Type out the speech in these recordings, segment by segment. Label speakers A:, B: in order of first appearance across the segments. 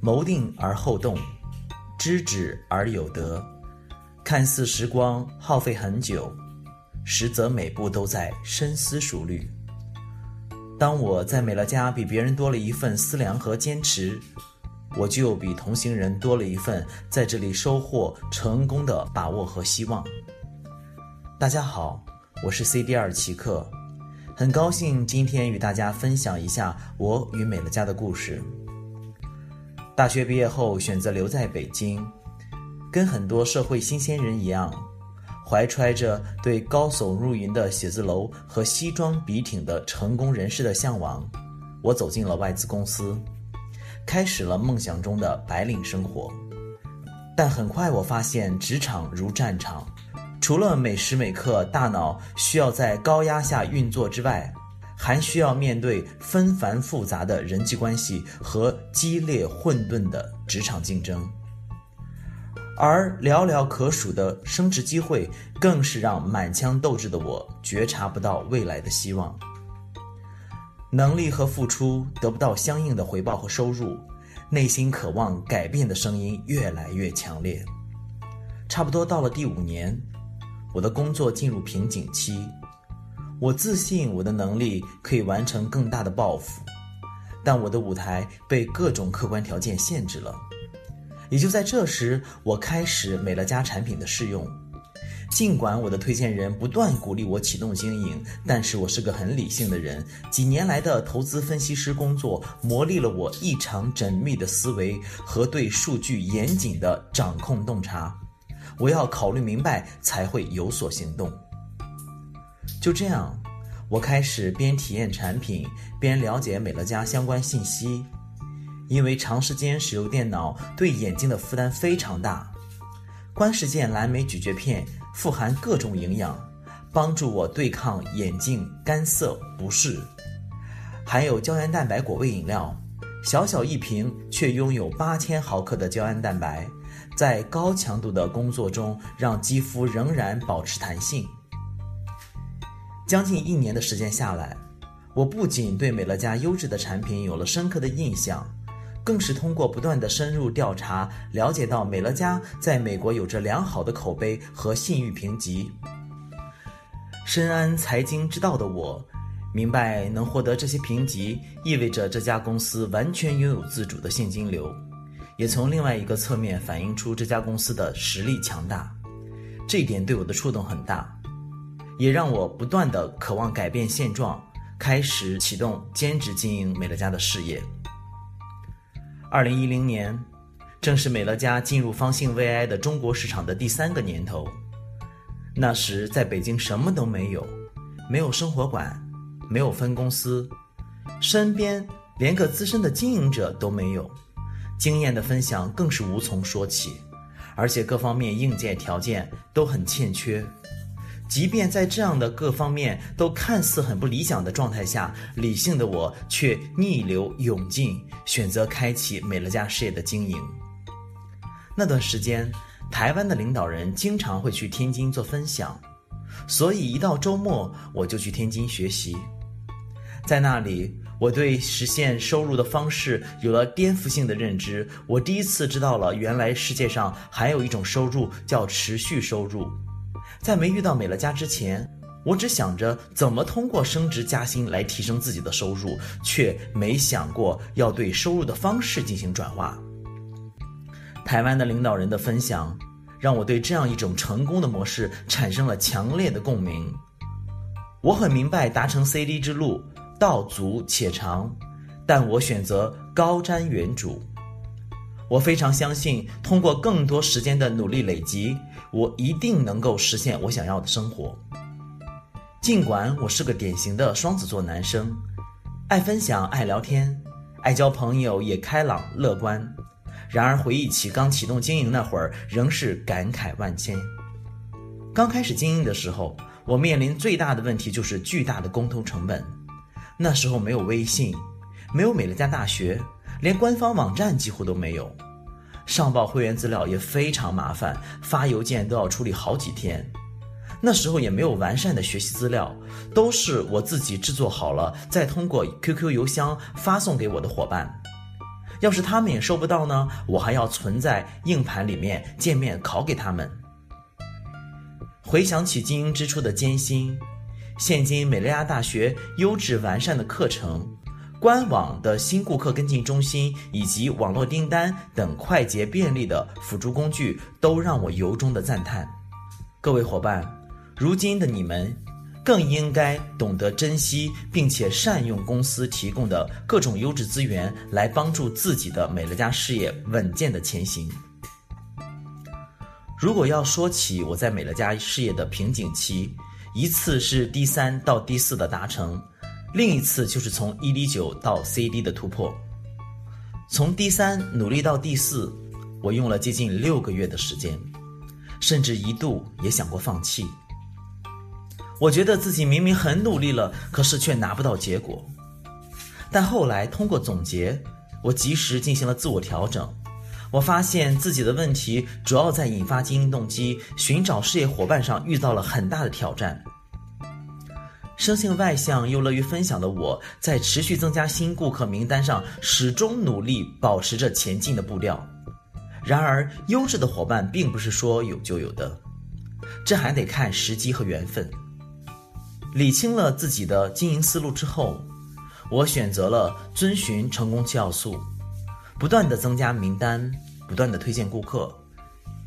A: 谋定而后动，知止而有得。看似时光耗费很久，实则每步都在深思熟虑。当我在美乐家比别人多了一份思量和坚持，我就比同行人多了一份在这里收获成功的把握和希望。大家好，我是 CD 二奇克，很高兴今天与大家分享一下我与美乐家的故事。大学毕业后选择留在北京。跟很多社会新鲜人一样，怀揣着对高耸入云的写字楼和西装笔挺的成功人士的向往，我走进了外资公司，开始了梦想中的白领生活。但很快我发现，职场如战场，除了每时每刻大脑需要在高压下运作之外，还需要面对纷繁复杂的人际关系和激烈混沌的职场竞争。而寥寥可数的升职机会，更是让满腔斗志的我觉察不到未来的希望。能力和付出得不到相应的回报和收入，内心渴望改变的声音越来越强烈。差不多到了第五年，我的工作进入瓶颈期。我自信我的能力可以完成更大的抱负，但我的舞台被各种客观条件限制了。也就在这时，我开始美乐家产品的试用。尽管我的推荐人不断鼓励我启动经营，但是我是个很理性的人。几年来的投资分析师工作磨砺了我异常缜密的思维和对数据严谨的掌控洞察。我要考虑明白才会有所行动。就这样，我开始边体验产品，边了解美乐家相关信息。因为长时间使用电脑对眼睛的负担非常大，观世健蓝莓咀嚼片富含各种营养，帮助我对抗眼睛干涩不适。含有胶原蛋白果味饮料，小小一瓶却拥有八千毫克的胶原蛋白，在高强度的工作中让肌肤仍然保持弹性。将近一年的时间下来，我不仅对美乐家优质的产品有了深刻的印象。更是通过不断的深入调查，了解到美乐家在美国有着良好的口碑和信誉评级。深谙财经之道的我，明白能获得这些评级，意味着这家公司完全拥有自主的现金流，也从另外一个侧面反映出这家公司的实力强大。这一点对我的触动很大，也让我不断的渴望改变现状，开始启动兼职经营美乐家的事业。二零一零年，正是美乐家进入方兴未艾的中国市场的第三个年头。那时在北京什么都没有，没有生活馆，没有分公司，身边连个资深的经营者都没有，经验的分享更是无从说起，而且各方面硬件条件都很欠缺。即便在这样的各方面都看似很不理想的状态下，理性的我却逆流勇进，选择开启美乐家事业的经营。那段时间，台湾的领导人经常会去天津做分享，所以一到周末我就去天津学习。在那里，我对实现收入的方式有了颠覆性的认知。我第一次知道了，原来世界上还有一种收入叫持续收入。在没遇到美乐家之前，我只想着怎么通过升职加薪来提升自己的收入，却没想过要对收入的方式进行转化。台湾的领导人的分享，让我对这样一种成功的模式产生了强烈的共鸣。我很明白达成 CD 之路道阻且长，但我选择高瞻远瞩。我非常相信，通过更多时间的努力累积，我一定能够实现我想要的生活。尽管我是个典型的双子座男生，爱分享、爱聊天、爱交朋友，也开朗乐观。然而回忆起刚启动经营那会儿，仍是感慨万千。刚开始经营的时候，我面临最大的问题就是巨大的沟通成本。那时候没有微信，没有美乐家大学。连官方网站几乎都没有，上报会员资料也非常麻烦，发邮件都要处理好几天。那时候也没有完善的学习资料，都是我自己制作好了，再通过 QQ 邮箱发送给我的伙伴。要是他们也收不到呢？我还要存在硬盘里面见面拷给他们。回想起经营之初的艰辛，现今美利亚大学优质完善的课程、官网的新顾客跟进中心以及网络订单等快捷便利的辅助工具，都让我由衷的赞叹。各位伙伴，如今的你们，更应该懂得珍惜，并且善用公司提供的各种优质资源，来帮助自己的美乐家事业稳健的前行。如果要说起我在美乐家事业的瓶颈期，一次是 D 三到 D 四的达成，另一次就是从 ED 九到 CD 的突破。从 D 三努力到 D 四，我用了接近六个月的时间，甚至一度也想过放弃。我觉得自己明明很努力了，可是却拿不到结果。但后来通过总结，我及时进行了自我调整。我发现自己的问题主要在引发经营动机、寻找事业伙伴上遇到了很大的挑战。生性外向又乐于分享的我，在持续增加新顾客名单上，始终努力保持着前进的步调。然而，优质的伙伴并不是说有就有的，这还得看时机和缘分。理清了自己的经营思路之后，我选择了遵循成功七要素，不断地增加名单，不断地推荐顾客，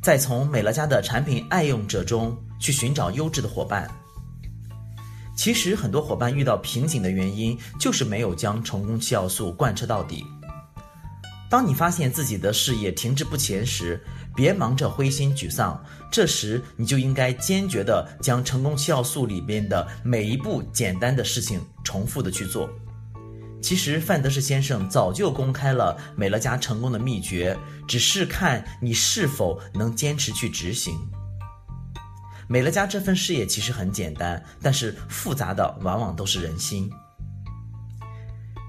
A: 再从美乐家的产品爱用者中去寻找优质的伙伴。其实很多伙伴遇到瓶颈的原因，就是没有将成功七要素贯彻到底。当你发现自己的事业停滞不前时，别忙着灰心沮丧，这时你就应该坚决地将成功七要素里边的每一步简单的事情重复的去做。其实范德士先生早就公开了美乐家成功的秘诀，只是看你是否能坚持去执行。美乐家这份事业其实很简单，但是复杂的往往都是人心。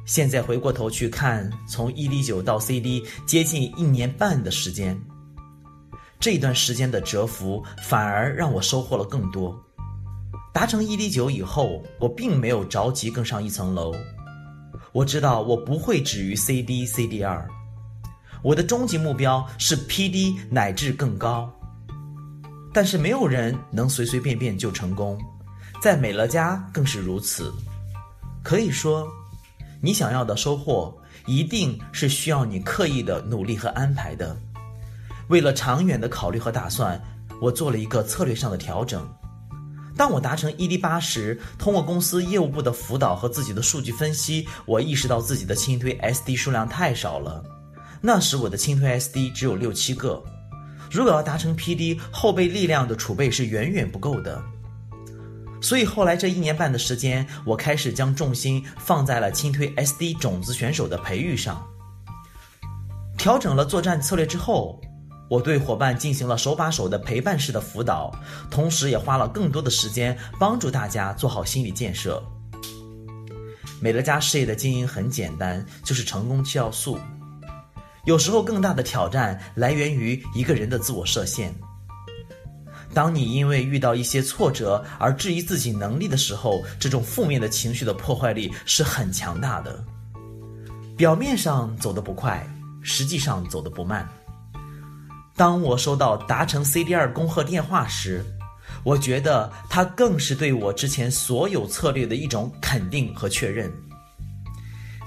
A: 现在回过头去看，从 ED 九到 CD 接近一年半的时间。这段时间的蛰伏，反而让我收获了更多。达成 ED 九以后，我并没有着急更上一层楼。我知道我不会止于 CD、CD 二，我的终极目标是 PD 乃至更高。但是没有人能随随便便就成功，在美乐家更是如此。可以说，你想要的收获，一定是需要你刻意的努力和安排的。为了长远的考虑和打算，我做了一个策略上的调整。当我达成 ED 八时，通过公司业务部的辅导和自己的数据分析，我意识到自己的轻推 SD 数量太少了。那时我的轻推 SD 只有六七个，如果要达成 PD，后备力量的储备是远远不够的。所以后来这一年半的时间，我开始将重心放在了轻推 SD 种子选手的培育上。调整了作战策略之后，我对伙伴进行了手把手的陪伴式的辅导，同时也花了更多的时间帮助大家做好心理建设。美乐家事业的经营很简单，就是成功七要素。有时候更大的挑战来源于一个人的自我设限。当你因为遇到一些挫折而质疑自己能力的时候，这种负面的情绪的破坏力是很强大的。表面上走得不快，实际上走得不慢。当我收到达成 CD 二恭贺电话时，我觉得它更是对我之前所有策略的一种肯定和确认。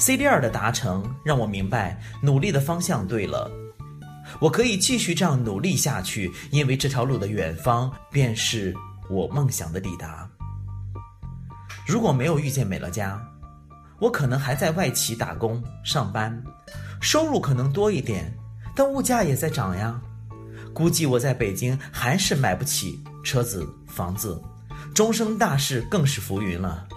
A: CD 二的达成让我明白努力的方向对了，我可以继续这样努力下去，因为这条路的远方便是我梦想的抵达。如果没有遇见美乐家，我可能还在外企打工上班，收入可能多一点，但物价也在涨呀。估计我在北京还是买不起车子、房子，终生大事更是浮云了。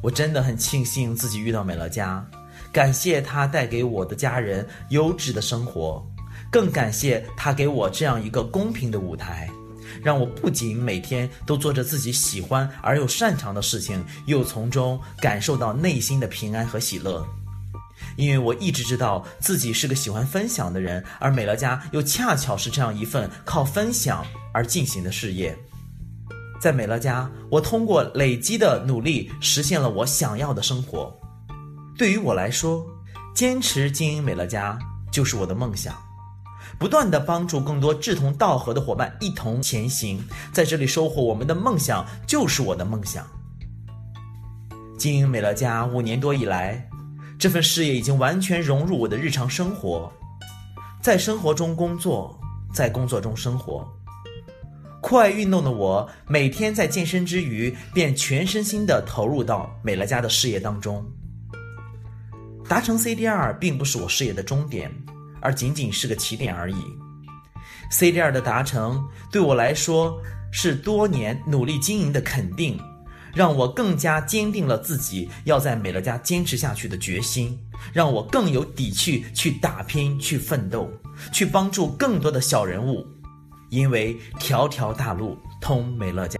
A: 我真的很庆幸自己遇到美乐家，感谢他带给我的家人优质的生活，更感谢他给我这样一个公平的舞台，让我不仅每天都做着自己喜欢而又擅长的事情，又从中感受到内心的平安和喜乐。因为我一直知道自己是个喜欢分享的人，而美乐家又恰巧是这样一份靠分享而进行的事业。在美乐家，我通过累积的努力实现了我想要的生活。对于我来说，坚持经营美乐家就是我的梦想，不断的帮助更多志同道合的伙伴一同前行，在这里收获我们的梦想就是我的梦想。经营美乐家五年多以来，这份事业已经完全融入我的日常生活，在生活中工作，在工作中生活。酷爱运动的我，每天在健身之余，便全身心地投入到美乐家的事业当中。达成 CDR 并不是我事业的终点，而仅仅是个起点而已。CDR 的达成，对我来说是多年努力经营的肯定，让我更加坚定了自己要在美乐家坚持下去的决心，让我更有底气去打拼、去奋斗、去帮助更多的小人物。因为条条大路通美乐家。